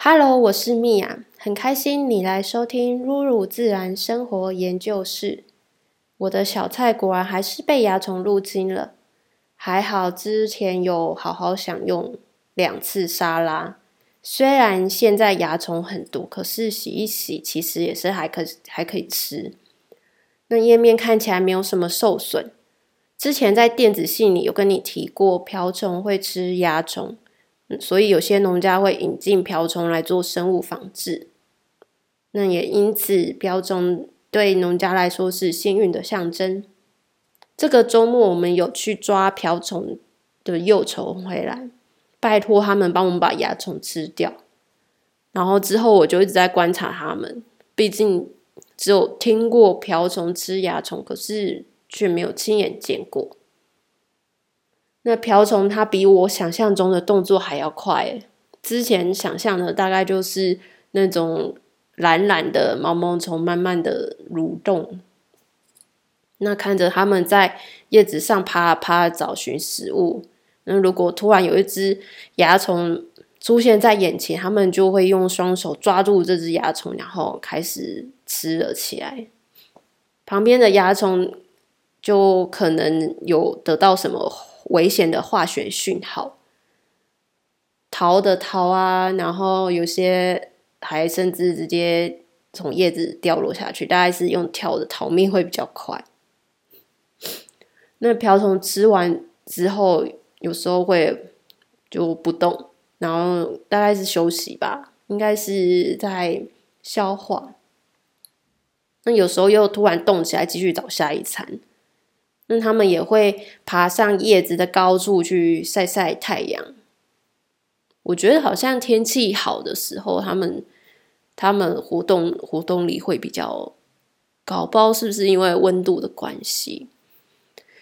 Hello，我是米娅，很开心你来收听露露自然生活研究室。我的小菜果然还是被蚜虫入侵了，还好之前有好好享用两次沙拉。虽然现在蚜虫很多，可是洗一洗其实也是还可还可以吃。那叶面看起来没有什么受损。之前在电子信里有跟你提过，瓢虫会吃蚜虫。所以有些农家会引进瓢虫来做生物防治，那也因此瓢虫对农家来说是幸运的象征。这个周末我们有去抓瓢虫的幼虫回来，拜托他们帮我们把蚜虫吃掉。然后之后我就一直在观察他们，毕竟只有听过瓢虫吃蚜虫，可是却没有亲眼见过。那瓢虫它比我想象中的动作还要快。之前想象的大概就是那种懒懒的毛毛虫慢慢的蠕动，那看着它们在叶子上爬啊爬，找寻食物。那如果突然有一只蚜虫出现在眼前，它们就会用双手抓住这只蚜虫，然后开始吃了起来。旁边的蚜虫就可能有得到什么。危险的化学讯号，逃的逃啊，然后有些还甚至直接从叶子掉落下去，大概是用跳的逃命会比较快。那瓢虫吃完之后，有时候会就不动，然后大概是休息吧，应该是在消化。那有时候又突然动起来，继续找下一餐。那他们也会爬上叶子的高处去晒晒太阳。我觉得好像天气好的时候，他们他们活动活动力会比较高，不知道是不是因为温度的关系？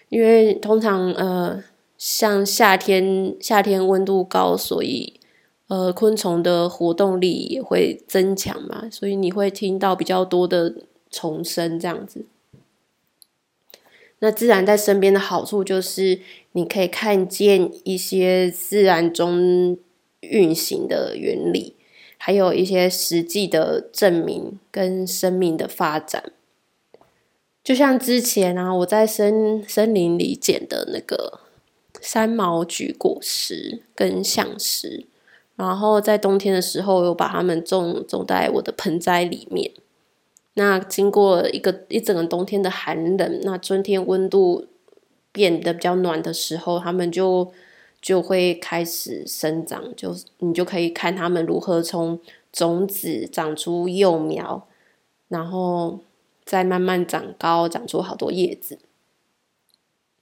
因为通常呃，像夏天夏天温度高，所以呃，昆虫的活动力也会增强嘛，所以你会听到比较多的虫声这样子。那自然在身边的好处就是，你可以看见一些自然中运行的原理，还有一些实际的证明跟生命的发展。就像之前啊，我在森森林里捡的那个三毛菊果实跟橡实，然后在冬天的时候，有把它们种种在我的盆栽里面。那经过一个一整个冬天的寒冷，那春天温度变得比较暖的时候，它们就就会开始生长，就你就可以看它们如何从种子长出幼苗，然后再慢慢长高，长出好多叶子。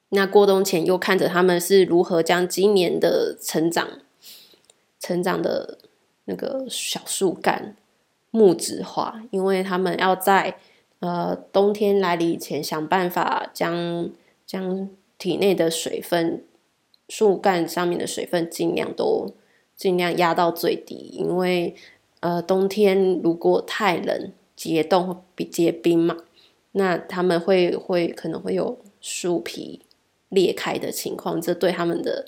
那过冬前又看着它们是如何将今年的成长成长的那个小树干。木质化，因为他们要在呃冬天来临以前想办法将将体内的水分、树干上面的水分尽量都尽量压到最低，因为呃冬天如果太冷结冻结冰嘛，那他们会会可能会有树皮裂开的情况，这对他们的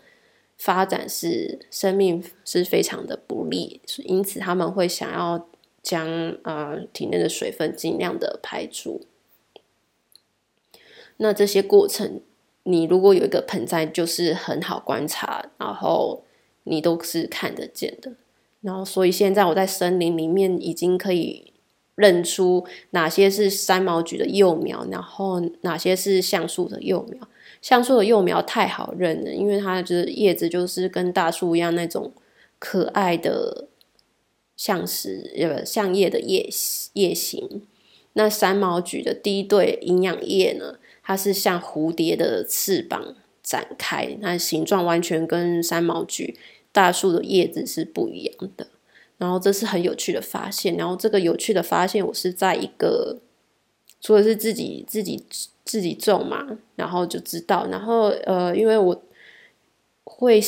发展是生命是非常的不利，因此他们会想要。将呃体内的水分尽量的排出。那这些过程，你如果有一个盆栽，就是很好观察，然后你都是看得见的。然后，所以现在我在森林里面已经可以认出哪些是三毛菊的幼苗，然后哪些是橡树的幼苗。橡树的幼苗太好认了，因为它就是叶子就是跟大树一样那种可爱的。像是呃像叶的叶叶形，那三毛菊的第一对营养叶呢，它是像蝴蝶的翅膀展开，那形状完全跟三毛菊大树的叶子是不一样的。然后这是很有趣的发现，然后这个有趣的发现，我是在一个除了是自己自己自己种嘛，然后就知道，然后呃，因为我会。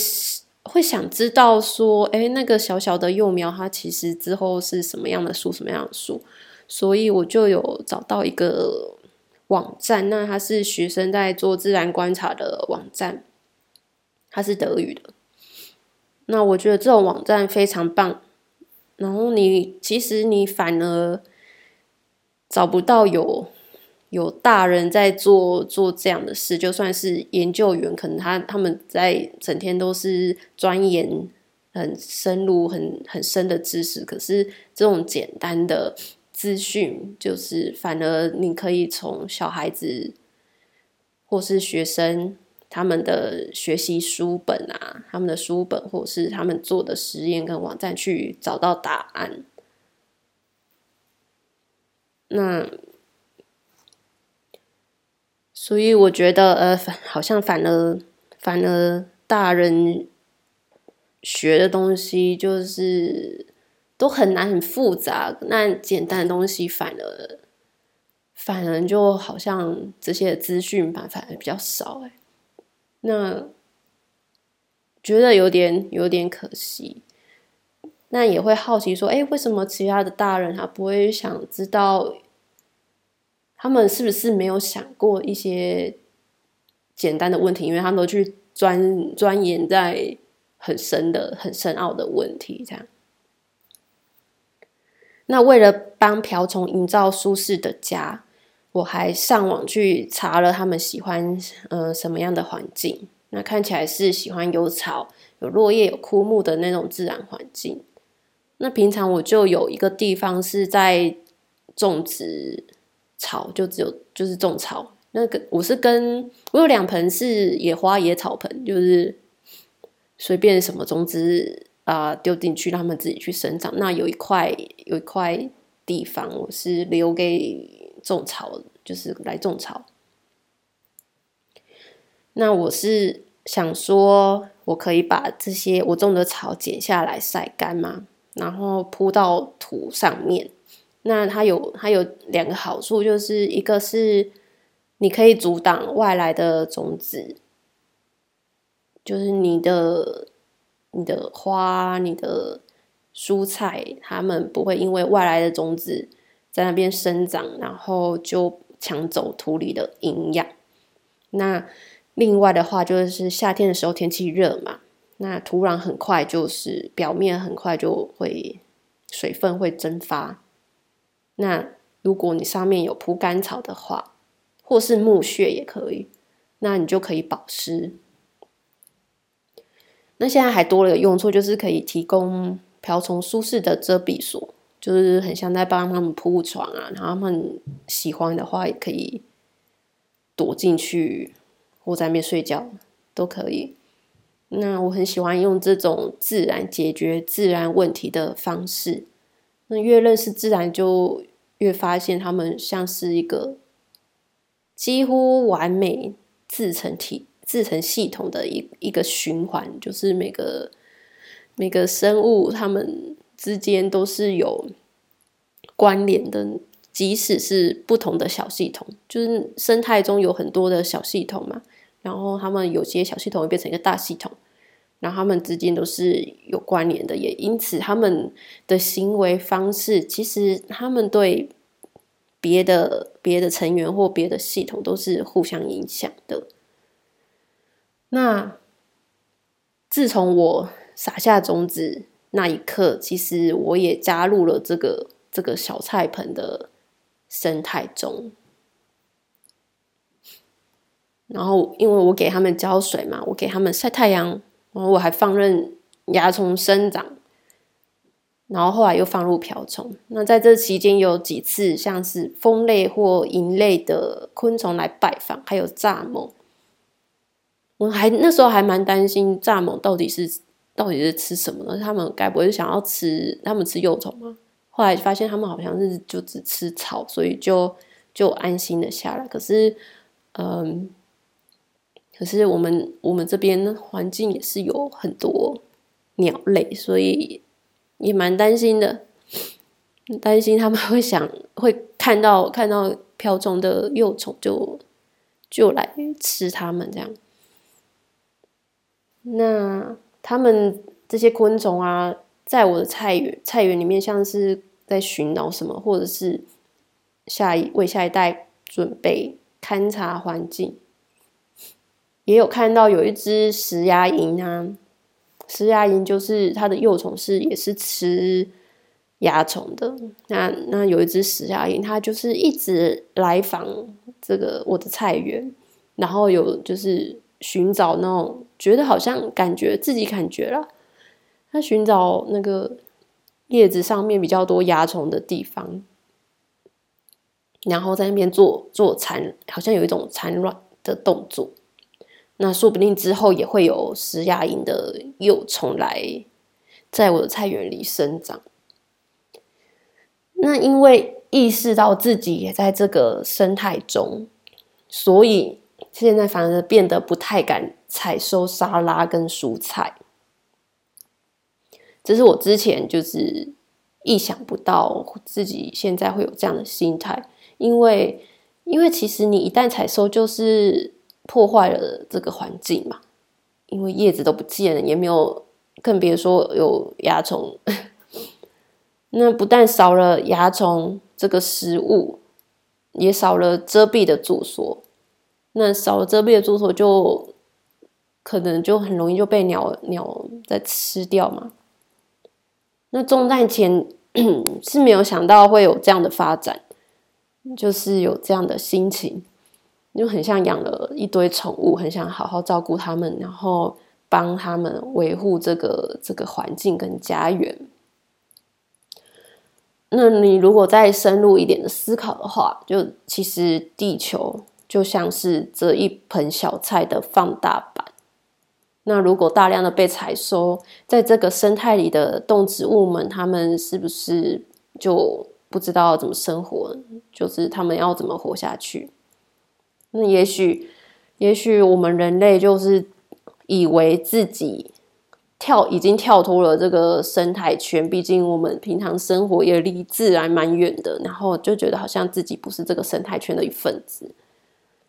会想知道说，哎，那个小小的幼苗，它其实之后是什么样的树，什么样的树？所以我就有找到一个网站，那它是学生在做自然观察的网站，它是德语的。那我觉得这种网站非常棒，然后你其实你反而找不到有有大人在做做这样的事，就算是研究员，可能他他们在整天都是钻研很深入、很很深的知识，可是这种简单的资讯，就是反而你可以从小孩子或是学生。他们的学习书本啊，他们的书本，或者是他们做的实验跟网站去找到答案。那，所以我觉得，呃，好像反而反而大人学的东西就是都很难很复杂，那简单的东西反而反而就好像这些资讯吧反而比较少，欸，那觉得有点有点可惜，那也会好奇说，哎，为什么其他的大人他不会想知道，他们是不是没有想过一些简单的问题？因为他们都去钻钻研在很深的、很深奥的问题，这样。那为了帮瓢虫营造舒适的家。我还上网去查了他们喜欢呃什么样的环境，那看起来是喜欢有草、有落叶、有枯木的那种自然环境。那平常我就有一个地方是在种植草，就只有就是种草。那个我是跟我有两盆是野花野草盆，就是随便什么种子啊丢进去，让他们自己去生长。那有一块有一块地方我是留给。种草就是来种草。那我是想说，我可以把这些我种的草剪下来晒干嘛，然后铺到土上面。那它有它有两个好处，就是一个是你可以阻挡外来的种子，就是你的你的花、你的蔬菜，它们不会因为外来的种子。在那边生长，然后就抢走土里的营养。那另外的话，就是夏天的时候天气热嘛，那土壤很快就是表面很快就会水分会蒸发。那如果你上面有铺干草的话，或是木屑也可以，那你就可以保湿。那现在还多了个用处，就是可以提供瓢虫舒适的遮蔽所。就是很像在帮他们铺床啊，然后他们喜欢的话也可以躲进去或在那边睡觉都可以。那我很喜欢用这种自然解决自然问题的方式。那越认识自然，就越发现他们像是一个几乎完美自成体、自成系统的一一个循环，就是每个每个生物他们。之间都是有关联的，即使是不同的小系统，就是生态中有很多的小系统嘛，然后他们有些小系统会变成一个大系统，然后他们之间都是有关联的，也因此他们的行为方式，其实他们对别的别的成员或别的系统都是互相影响的。那自从我撒下种子。那一刻，其实我也加入了这个这个小菜盆的生态中。然后，因为我给他们浇水嘛，我给他们晒太阳，然后我还放任蚜虫生长。然后后来又放入瓢虫。那在这期间，有几次像是蜂类或蝇类的昆虫来拜访，还有蚱蜢。我还那时候还蛮担心蚱蜢到底是。到底是吃什么呢？他们该不会是想要吃？他们吃幼虫吗？后来发现他们好像是就只吃草，所以就就安心的下来。可是，嗯，可是我们我们这边环境也是有很多鸟类，所以也蛮担心的，担心他们会想会看到看到瓢虫的幼虫就就来吃它们这样。那。他们这些昆虫啊，在我的菜园菜园里面，像是在寻找什么，或者是下一为下一代准备勘察环境。也有看到有一只食牙蝇啊，食牙蝇就是它的幼虫是也是吃蚜虫的。那那有一只食牙蝇，它就是一直来访这个我的菜园，然后有就是寻找那种觉得好像感觉自己感觉了，它寻找那个叶子上面比较多蚜虫的地方，然后在那边做做产，好像有一种产卵的动作。那说不定之后也会有食牙鹰的幼虫来在我的菜园里生长。那因为意识到自己也在这个生态中，所以现在反而变得不太敢采收沙拉跟蔬菜。这是我之前就是意想不到自己现在会有这样的心态，因为因为其实你一旦采收就是。破坏了这个环境嘛，因为叶子都不见了，也没有，更别说有蚜虫。那不但少了蚜虫这个食物，也少了遮蔽的住所。那少了遮蔽的住所，就可能就很容易就被鸟鸟在吃掉嘛。那种在前 是没有想到会有这样的发展，就是有这样的心情。就很像养了一堆宠物，很想好好照顾他们，然后帮他们维护这个这个环境跟家园。那你如果再深入一点的思考的话，就其实地球就像是这一盆小菜的放大版。那如果大量的被采收，在这个生态里的动植物们，他们是不是就不知道怎么生活？就是他们要怎么活下去？那也许，也许我们人类就是以为自己跳已经跳脱了这个生态圈，毕竟我们平常生活也离自然蛮远的，然后就觉得好像自己不是这个生态圈的一份子，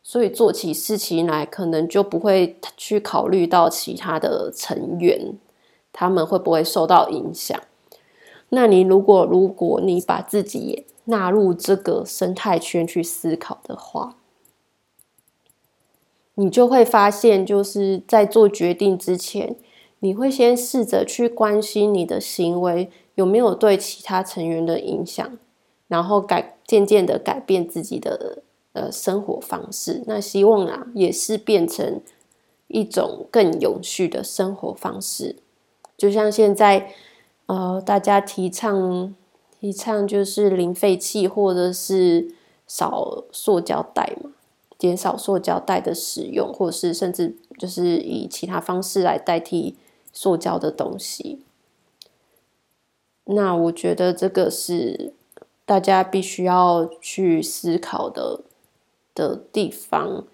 所以做起事情来可能就不会去考虑到其他的成员，他们会不会受到影响。那你如果如果你把自己也纳入这个生态圈去思考的话，你就会发现，就是在做决定之前，你会先试着去关心你的行为有没有对其他成员的影响，然后改渐渐的改变自己的呃生活方式。那希望啊，也是变成一种更永续的生活方式。就像现在呃，大家提倡提倡就是零废弃或者是少塑胶袋嘛。减少塑胶袋的使用，或者是甚至就是以其他方式来代替塑胶的东西。那我觉得这个是大家必须要去思考的的地方。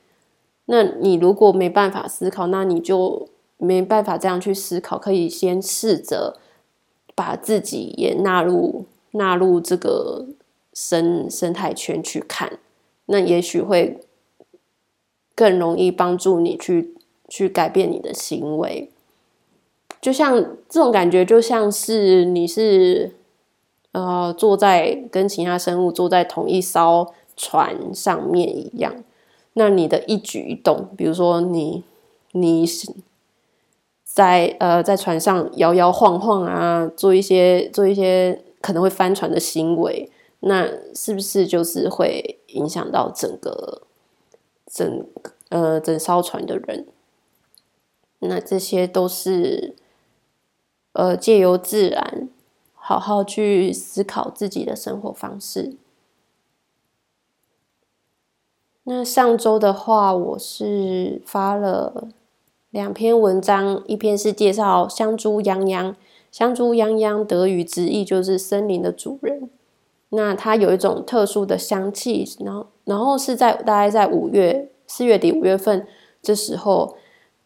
那你如果没办法思考，那你就没办法这样去思考。可以先试着把自己也纳入纳入这个生生态圈去看，那也许会。更容易帮助你去去改变你的行为，就像这种感觉，就像是你是呃坐在跟其他生物坐在同一艘船上面一样。那你的一举一动，比如说你你是在呃在船上摇摇晃晃啊，做一些做一些可能会翻船的行为，那是不是就是会影响到整个？整呃整艘船的人，那这些都是呃借由自然好好去思考自己的生活方式。那上周的话，我是发了两篇文章，一篇是介绍香猪泱泱，香猪泱泱德语之意就是森林的主人。那它有一种特殊的香气，然后然后是在大概在五月四月底五月份这时候，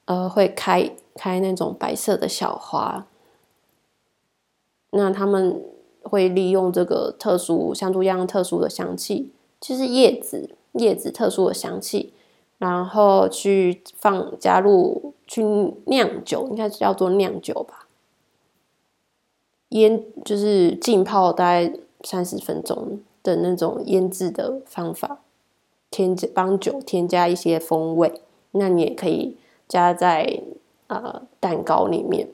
呃，会开开那种白色的小花。那他们会利用这个特殊香猪泱泱特殊的香气，就是叶子叶子特殊的香气，然后去放加入去酿酒，应该叫做酿酒吧，腌就是浸泡大概。三十分钟的那种腌制的方法，添加帮酒添加一些风味，那你也可以加在呃蛋糕里面。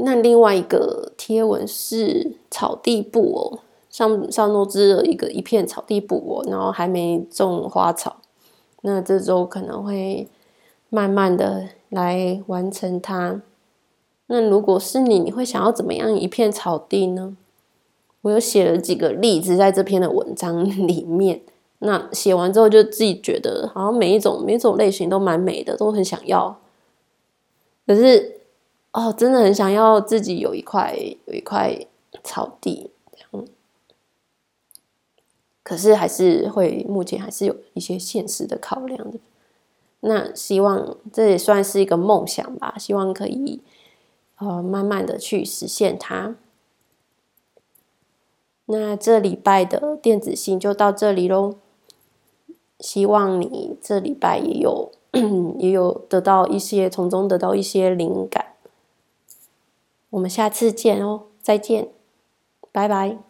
那另外一个贴文是草地布偶，上上周织了一个一片草地布偶，然后还没种花草，那这周可能会慢慢的来完成它。那如果是你，你会想要怎么样一片草地呢？我有写了几个例子在这篇的文章里面。那写完之后，就自己觉得好像每一种每一种类型都蛮美的，都很想要。可是哦，真的很想要自己有一块有一块草地，可是还是会目前还是有一些现实的考量的。那希望这也算是一个梦想吧，希望可以呃慢慢的去实现它。那这礼拜的电子信就到这里喽。希望你这礼拜也有 也有得到一些，从中得到一些灵感。我们下次见哦，再见，拜拜。